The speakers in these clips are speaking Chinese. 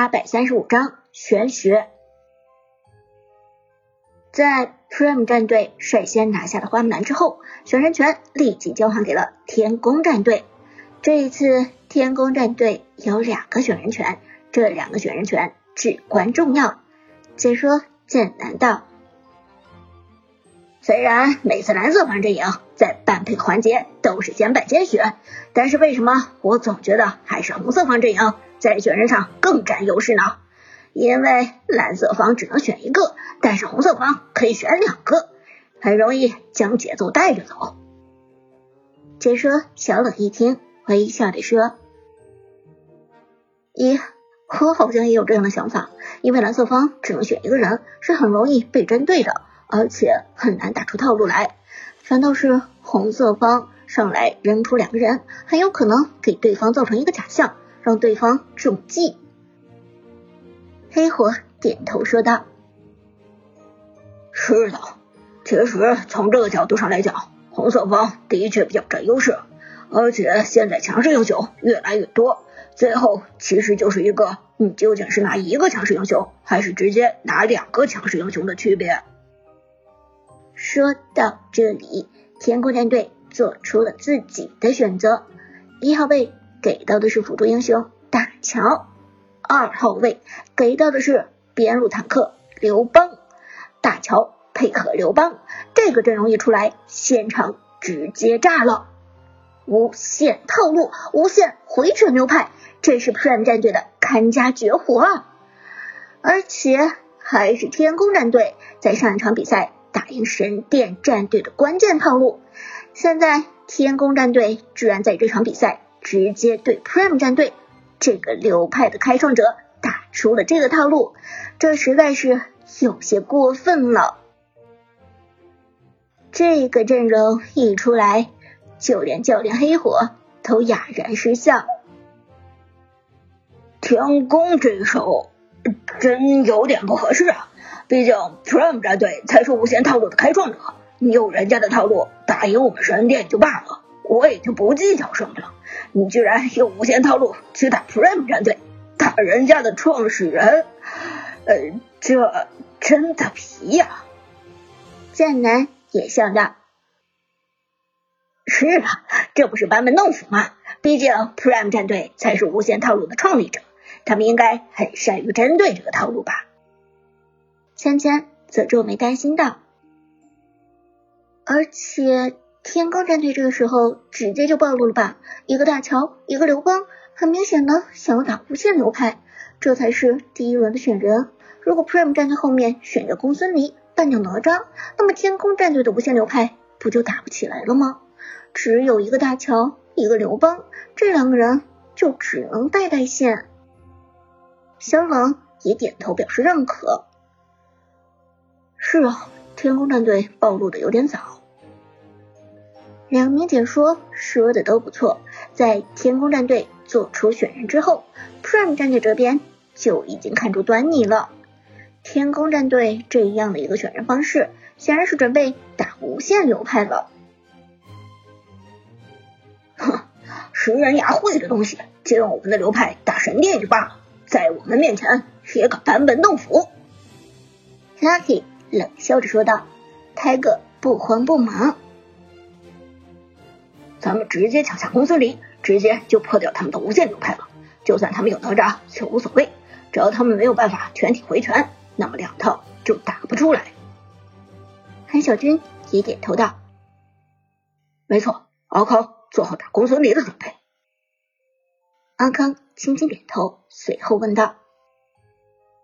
八百三十五章玄学。在 Prime 战队率先拿下了花木兰之后，选人权立即交还给了天宫战队。这一次，天宫战队有两个选人权，这两个选人权至关重要。解说剑南道。虽然每次蓝色方阵营在半配环节都是先败先选，但是为什么我总觉得还是红色方阵营在选人上更占优势呢？因为蓝色方只能选一个，但是红色方可以选两个，很容易将节奏带着走。解说小冷一听，微笑着说：“咦，我好像也有这样的想法，因为蓝色方只能选一个人，是很容易被针对的。”而且很难打出套路来，反倒是红色方上来扔出两个人，很有可能给对方造成一个假象，让对方中计。黑火点头说道：“是的，其实从这个角度上来讲，红色方的确比较占优势，而且现在强势英雄越来越多，最后其实就是一个你究竟是拿一个强势英雄，还是直接拿两个强势英雄的区别。”说到这里，天空战队做出了自己的选择。一号位给到的是辅助英雄大乔，二号位给到的是边路坦克刘邦。大乔配合刘邦，这个阵容一出来，现场直接炸了！无限套路，无限回旋流派，这是 Prime 战队的看家绝活啊！而且还是天空战队在上一场比赛。打赢神殿战队的关键套路，现在天宫战队居然在这场比赛直接对 Prime 战队这个流派的开创者打出了这个套路，这实在是有些过分了。这个阵容一出来，就连教练黑火都哑然失笑。天宫这一手真有点不合适啊。毕竟 Prime 战队才是无限套路的开创者，你用人家的套路打赢我们神殿就罢了，我已经不计较胜负了。你居然用无限套路去打 Prime 战队，打人家的创始人，呃，这真的皮呀！剑南也笑道：“是啊，这不是班门弄斧吗？毕竟 Prime 战队才是无限套路的创立者，他们应该很善于针对这个套路吧。”芊芊则皱眉担心道：“而且天罡战队这个时候直接就暴露了吧？一个大乔，一个刘邦，很明显的想要打无限流派，这才是第一轮的选人。如果 Prime 站在后面选个公孙离扮掉哪吒，那么天空战队的无限流派不就打不起来了吗？只有一个大乔，一个刘邦，这两个人就只能带带线。”小冷也点头表示认可。是啊，天空战队暴露的有点早。两名解说说的都不错，在天空战队做出选人之后，Prime 战队这边就已经看出端倪了。天空战队这样的一个选人方式，显然是准备打无限流派了。哼，食人牙慧的东西，就用我们的流派打神殿就罢了，在我们面前也敢班门弄斧？Lucky。冷笑着说道：“泰哥不慌不忙，咱们直接抢下公孙离，直接就破掉他们的无限流派了。就算他们有哪吒却无所谓，只要他们没有办法全体回拳，那么两套就打不出来。”韩小军也点头道：“没错，敖康做好打公孙离的准备。”阿康轻轻点头，随后问道：“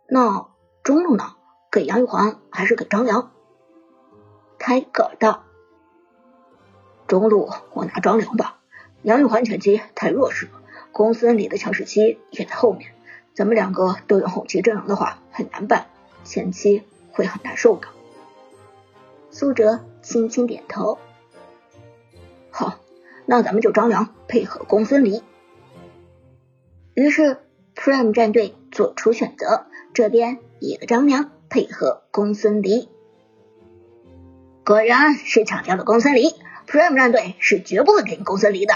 那中路呢？”给杨玉环还是给张良？开口道：“中路我拿张良吧，杨玉环前期太弱势，公孙离的强势期也在后面，咱们两个都用后期阵容的话很难办，前期会很难受的。”苏哲轻轻点头：“好，那咱们就张良配合公孙离。”于是 Prime 战队做出选择，这边一个张良。配合公孙离，果然是抢掉了公孙离。Prime 战队是绝不会给你公孙离的。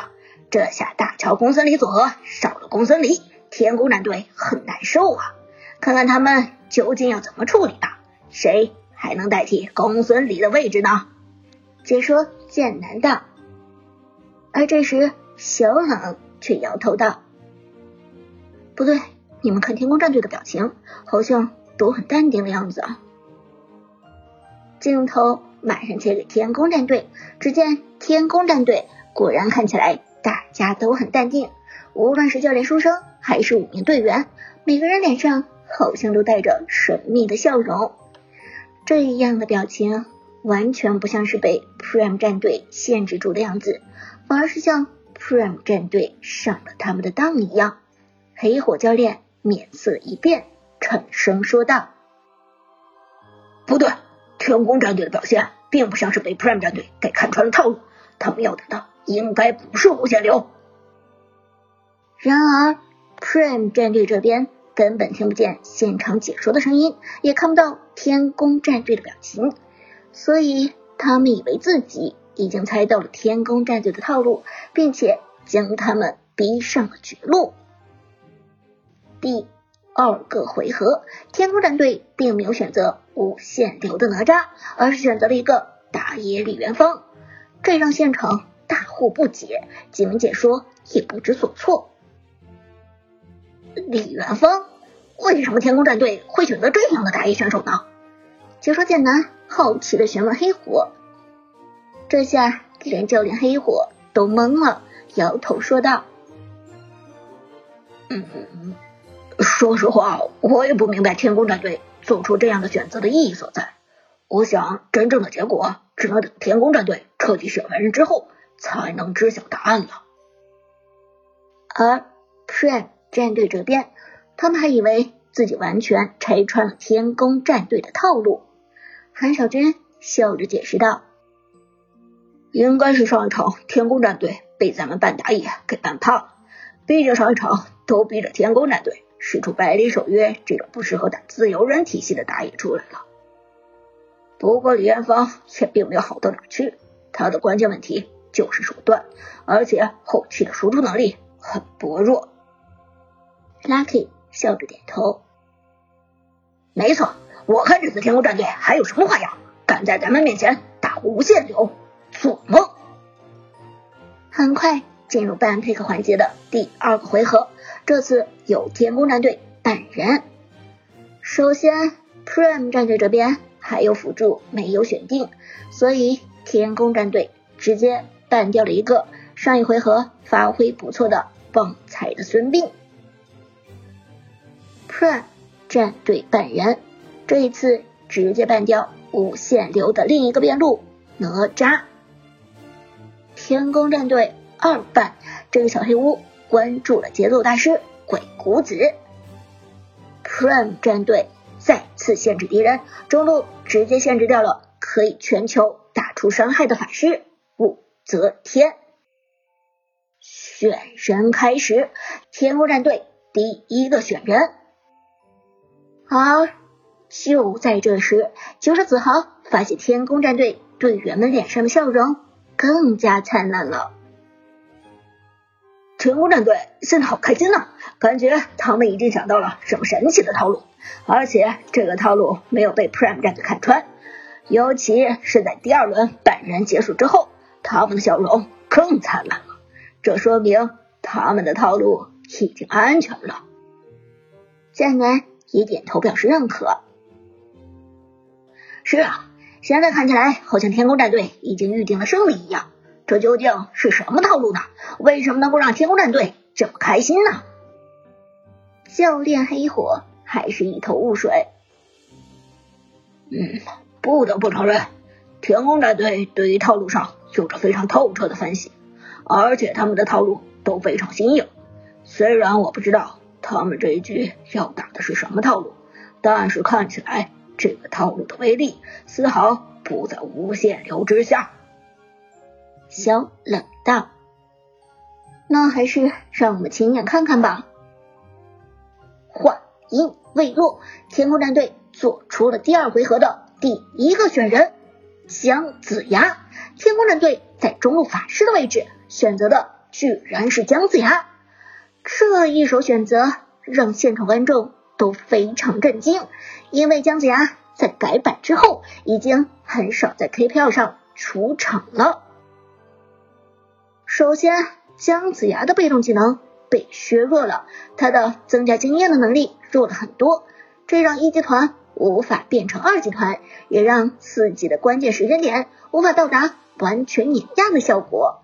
这下大乔公孙离组合少了公孙离，天宫战队很难受啊！看看他们究竟要怎么处理吧。谁还能代替公孙离的位置呢？解说剑南道。而这时，小冷却摇头道：“不对，你们看天宫战队的表情，好像都很淡定的样子啊。”镜头马上切给天宫战队，只见天宫战队果然看起来大家都很淡定，无论是教练书生还是五名队员，每个人脸上好像都带着神秘的笑容。这样的表情完全不像是被 Prime 战队限制住的样子，反而是像 Prime 战队上了他们的当一样。黑火教练面色一变，沉声说道：“不对。”天宫战队的表现并不像是被 Prime 战队给看穿了套路，他们要等的应该不是无限流。然而，Prime 战队这边根本听不见现场解说的声音，也看不到天宫战队的表情，所以他们以为自己已经猜到了天宫战队的套路，并且将他们逼上了绝路。第二个回合，天空战队并没有选择。无限流的哪吒，而是选择了一个打野李元芳，这让现场大惑不解，几名解说也不知所措。李元芳，为什么天空战队会选择这样的打野选手呢？解说剑南好奇的询问黑火，这下连教练黑火都懵了，摇头说道：“嗯，说实话，我也不明白天宫战队。”做出这样的选择的意义所在，我想真正的结果只能等天宫战队彻底选完人之后才能知晓答案了。而 Prime 战队这边，他们还以为自己完全拆穿了天宫战队的套路。韩小军笑着解释道：“应该是上一场天宫战队被咱们半打野给办怕了，毕竟上一场都逼着天宫战队。”使出百里守约这种不适合打自由人体系的打野出来了。不过李元芳却并没有好到哪去，他的关键问题就是手段，而且后期的输出能力很薄弱。Lucky 笑着点头，没错，我看这次天空战队还有什么花样，敢在咱们面前打无限流，做梦！很快进入半 pick 环节的第二个回合。这次有天宫战队扮人。首先，Prime 战队这边还有辅助没有选定，所以天宫战队直接办掉了一个上一回合发挥不错的旺财的孙膑。Prime 战队扮人，这一次直接办掉无限流的另一个边路哪吒。天宫战队二半这个小黑屋。关注了节奏大师鬼谷子，Prime 战队再次限制敌人，中路直接限制掉了可以全球打出伤害的法师武则天。选人开始，天空战队第一个选人。而就在这时，九十子豪发现天空战队队员们脸上的笑容更加灿烂了。天宫战队现在好开心呐，感觉他们已经想到了什么神奇的套路，而且这个套路没有被 Prime 战队看穿，尤其是在第二轮半人结束之后，他们的笑容更灿烂了，这说明他们的套路已经安全了。剑南也点头表示认可。是啊，现在看起来好像天宫战队已经预定了胜利一样。这究竟是什么套路呢？为什么能够让天空战队这么开心呢？教练黑火还是一头雾水。嗯，不得不承认，天空战队对于套路上有着非常透彻的分析，而且他们的套路都非常新颖。虽然我不知道他们这一局要打的是什么套路，但是看起来这个套路的威力丝毫不在无限流之下。小冷道：“那还是让我们亲眼看看吧。”话音未落，天空战队做出了第二回合的第一个选人姜子牙。天空战队在中路法师的位置选择的居然是姜子牙，这一手选择让现场观众都非常震惊，因为姜子牙在改版之后已经很少在 KPL 上出场了。首先，姜子牙的被动技能被削弱了，他的增加经验的能力弱了很多，这让一级团无法变成二级团，也让四级的关键时间点无法到达完全碾压的效果。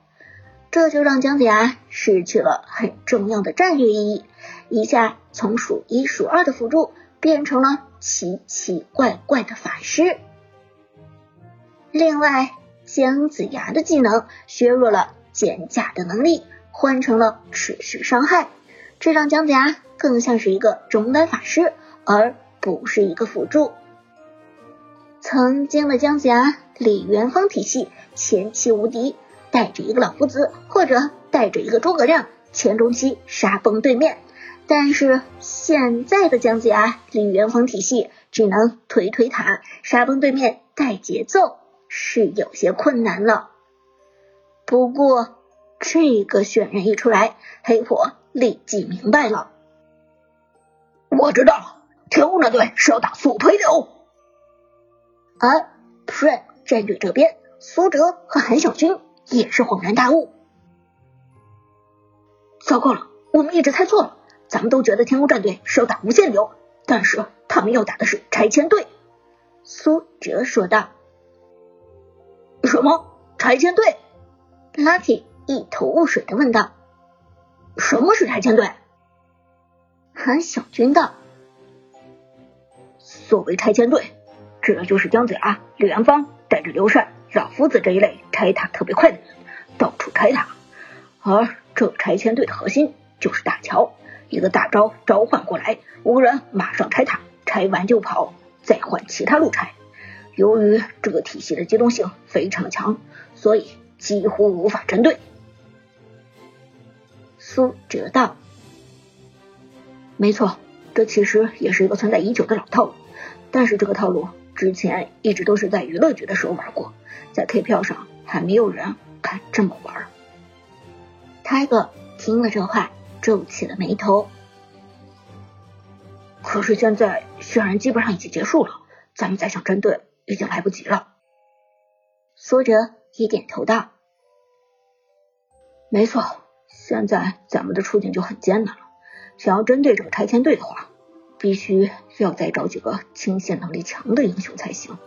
这就让姜子牙失去了很重要的战略意义，一下从数一数二的辅助变成了奇奇怪怪的法师。另外，姜子牙的技能削弱了减甲的能力，换成了持续伤害，这让姜子牙更像是一个中单法师，而不是一个辅助。曾经的姜子牙李元芳体系前期无敌。带着一个老夫子，或者带着一个诸葛亮，前中期杀崩对面。但是现在的姜子牙李元芳体系只能推推塔，杀崩对面带节奏，是有些困难了。不过这个选人一出来，黑火立即明白了。我知道，天空战队是要打速推的哦。而 Prime 战队这边，苏哲和韩小军。也是恍然大悟，糟糕了，我们一直猜错了。咱们都觉得天空战队是要打无限流，但是他们要打的是拆迁队。苏哲说道。什么拆迁队？Lucky 一头雾水的问道。什么是拆迁队？韩小军道。所谓拆迁队，指的就是姜子牙、李元芳带着刘禅。老夫子这一类拆塔特别快的人，到处拆塔，而这拆迁队的核心就是大乔，一个大招召唤过来，五个人马上拆塔，拆完就跑，再换其他路拆。由于这个体系的机动性非常强，所以几乎无法针对。苏哲道：“没错，这其实也是一个存在已久的老套路，但是这个套路之前一直都是在娱乐局的时候玩过。”在 K 票上还没有人敢这么玩。泰哥听了这话，皱起了眉头。可是现在渲染基本上已经结束了，咱们再想针对已经来不及了。苏哲也点头道：“没错，现在咱们的处境就很艰难了。想要针对这个拆迁队的话，必须要再找几个清线能力强的英雄才行。”